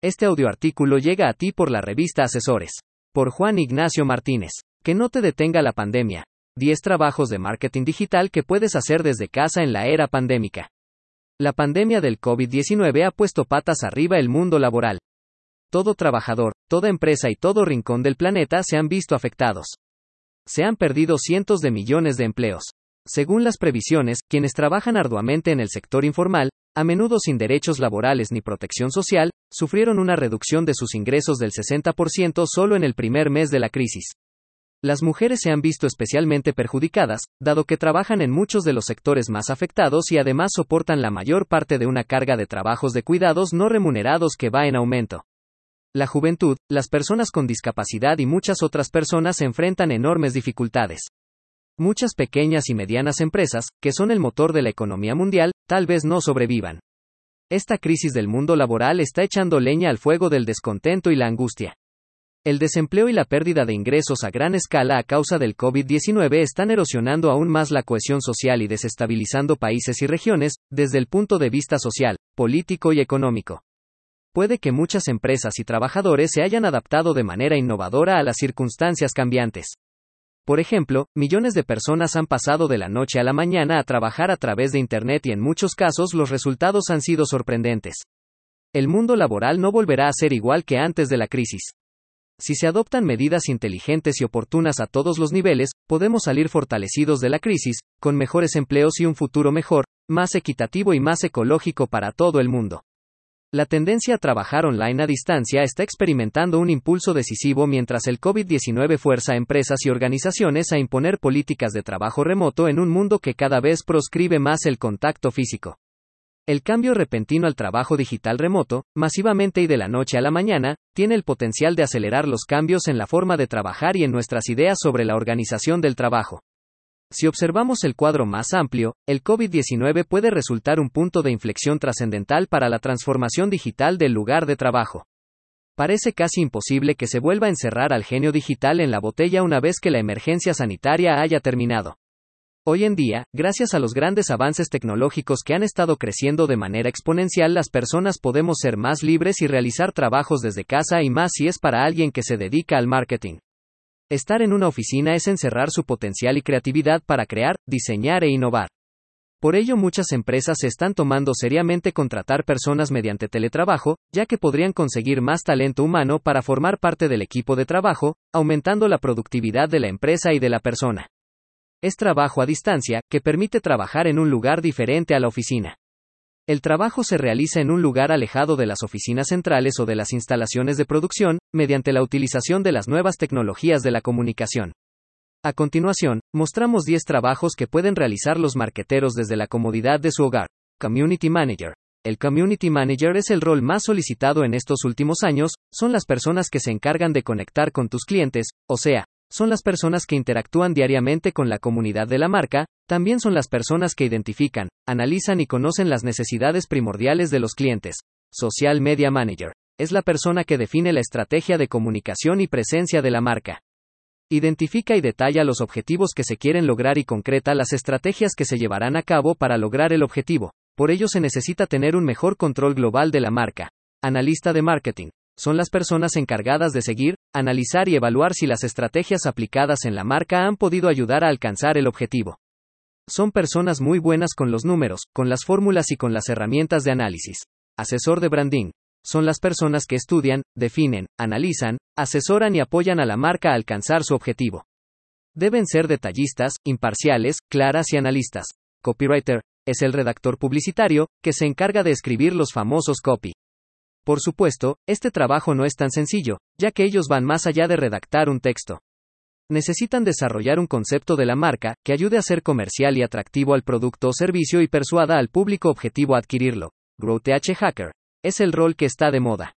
Este audioartículo llega a ti por la revista Asesores. Por Juan Ignacio Martínez. Que no te detenga la pandemia. 10 trabajos de marketing digital que puedes hacer desde casa en la era pandémica. La pandemia del COVID-19 ha puesto patas arriba el mundo laboral. Todo trabajador, toda empresa y todo rincón del planeta se han visto afectados. Se han perdido cientos de millones de empleos. Según las previsiones, quienes trabajan arduamente en el sector informal, a menudo sin derechos laborales ni protección social, sufrieron una reducción de sus ingresos del 60% solo en el primer mes de la crisis. Las mujeres se han visto especialmente perjudicadas, dado que trabajan en muchos de los sectores más afectados y además soportan la mayor parte de una carga de trabajos de cuidados no remunerados que va en aumento. La juventud, las personas con discapacidad y muchas otras personas se enfrentan enormes dificultades. Muchas pequeñas y medianas empresas, que son el motor de la economía mundial, tal vez no sobrevivan. Esta crisis del mundo laboral está echando leña al fuego del descontento y la angustia. El desempleo y la pérdida de ingresos a gran escala a causa del COVID-19 están erosionando aún más la cohesión social y desestabilizando países y regiones, desde el punto de vista social, político y económico. Puede que muchas empresas y trabajadores se hayan adaptado de manera innovadora a las circunstancias cambiantes. Por ejemplo, millones de personas han pasado de la noche a la mañana a trabajar a través de Internet y en muchos casos los resultados han sido sorprendentes. El mundo laboral no volverá a ser igual que antes de la crisis. Si se adoptan medidas inteligentes y oportunas a todos los niveles, podemos salir fortalecidos de la crisis, con mejores empleos y un futuro mejor, más equitativo y más ecológico para todo el mundo. La tendencia a trabajar online a distancia está experimentando un impulso decisivo mientras el COVID-19 fuerza a empresas y organizaciones a imponer políticas de trabajo remoto en un mundo que cada vez proscribe más el contacto físico. El cambio repentino al trabajo digital remoto, masivamente y de la noche a la mañana, tiene el potencial de acelerar los cambios en la forma de trabajar y en nuestras ideas sobre la organización del trabajo. Si observamos el cuadro más amplio, el COVID-19 puede resultar un punto de inflexión trascendental para la transformación digital del lugar de trabajo. Parece casi imposible que se vuelva a encerrar al genio digital en la botella una vez que la emergencia sanitaria haya terminado. Hoy en día, gracias a los grandes avances tecnológicos que han estado creciendo de manera exponencial, las personas podemos ser más libres y realizar trabajos desde casa y más si es para alguien que se dedica al marketing. Estar en una oficina es encerrar su potencial y creatividad para crear, diseñar e innovar. Por ello muchas empresas están tomando seriamente contratar personas mediante teletrabajo, ya que podrían conseguir más talento humano para formar parte del equipo de trabajo, aumentando la productividad de la empresa y de la persona. Es trabajo a distancia, que permite trabajar en un lugar diferente a la oficina. El trabajo se realiza en un lugar alejado de las oficinas centrales o de las instalaciones de producción, mediante la utilización de las nuevas tecnologías de la comunicación. A continuación, mostramos 10 trabajos que pueden realizar los marqueteros desde la comodidad de su hogar. Community Manager. El Community Manager es el rol más solicitado en estos últimos años, son las personas que se encargan de conectar con tus clientes, o sea, son las personas que interactúan diariamente con la comunidad de la marca, también son las personas que identifican, analizan y conocen las necesidades primordiales de los clientes. Social Media Manager. Es la persona que define la estrategia de comunicación y presencia de la marca. Identifica y detalla los objetivos que se quieren lograr y concreta las estrategias que se llevarán a cabo para lograr el objetivo. Por ello se necesita tener un mejor control global de la marca. Analista de marketing son las personas encargadas de seguir, analizar y evaluar si las estrategias aplicadas en la marca han podido ayudar a alcanzar el objetivo. Son personas muy buenas con los números, con las fórmulas y con las herramientas de análisis. Asesor de branding. Son las personas que estudian, definen, analizan, asesoran y apoyan a la marca a alcanzar su objetivo. Deben ser detallistas, imparciales, claras y analistas. Copywriter. Es el redactor publicitario, que se encarga de escribir los famosos copy. Por supuesto, este trabajo no es tan sencillo, ya que ellos van más allá de redactar un texto. Necesitan desarrollar un concepto de la marca, que ayude a ser comercial y atractivo al producto o servicio y persuada al público objetivo a adquirirlo. Growth Hacker. Es el rol que está de moda.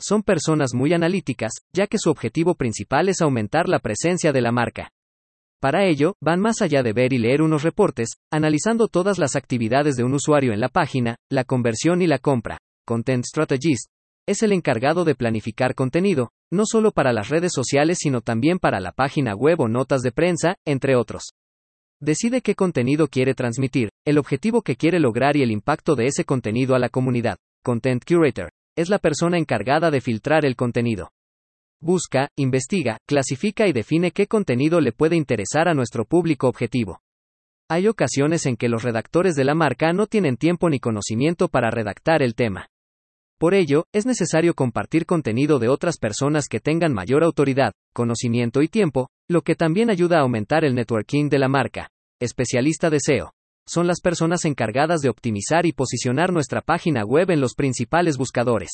Son personas muy analíticas, ya que su objetivo principal es aumentar la presencia de la marca. Para ello, van más allá de ver y leer unos reportes, analizando todas las actividades de un usuario en la página, la conversión y la compra, Content Strategist, es el encargado de planificar contenido, no solo para las redes sociales sino también para la página web o notas de prensa, entre otros. Decide qué contenido quiere transmitir, el objetivo que quiere lograr y el impacto de ese contenido a la comunidad. Content Curator. es la persona encargada de filtrar el contenido. Busca, investiga, clasifica y define qué contenido le puede interesar a nuestro público objetivo. Hay ocasiones en que los redactores de la marca no tienen tiempo ni conocimiento para redactar el tema. Por ello, es necesario compartir contenido de otras personas que tengan mayor autoridad, conocimiento y tiempo, lo que también ayuda a aumentar el networking de la marca. Especialista de SEO. Son las personas encargadas de optimizar y posicionar nuestra página web en los principales buscadores.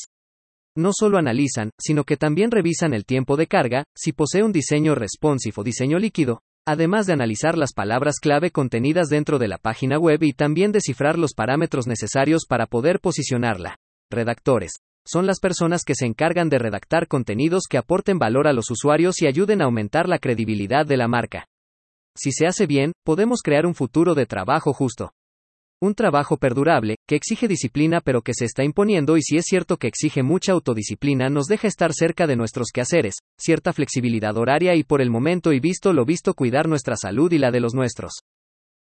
No solo analizan, sino que también revisan el tiempo de carga, si posee un diseño responsive o diseño líquido, además de analizar las palabras clave contenidas dentro de la página web y también descifrar los parámetros necesarios para poder posicionarla. Redactores. Son las personas que se encargan de redactar contenidos que aporten valor a los usuarios y ayuden a aumentar la credibilidad de la marca. Si se hace bien, podemos crear un futuro de trabajo justo. Un trabajo perdurable, que exige disciplina pero que se está imponiendo y si es cierto que exige mucha autodisciplina nos deja estar cerca de nuestros quehaceres, cierta flexibilidad horaria y por el momento y visto lo visto cuidar nuestra salud y la de los nuestros.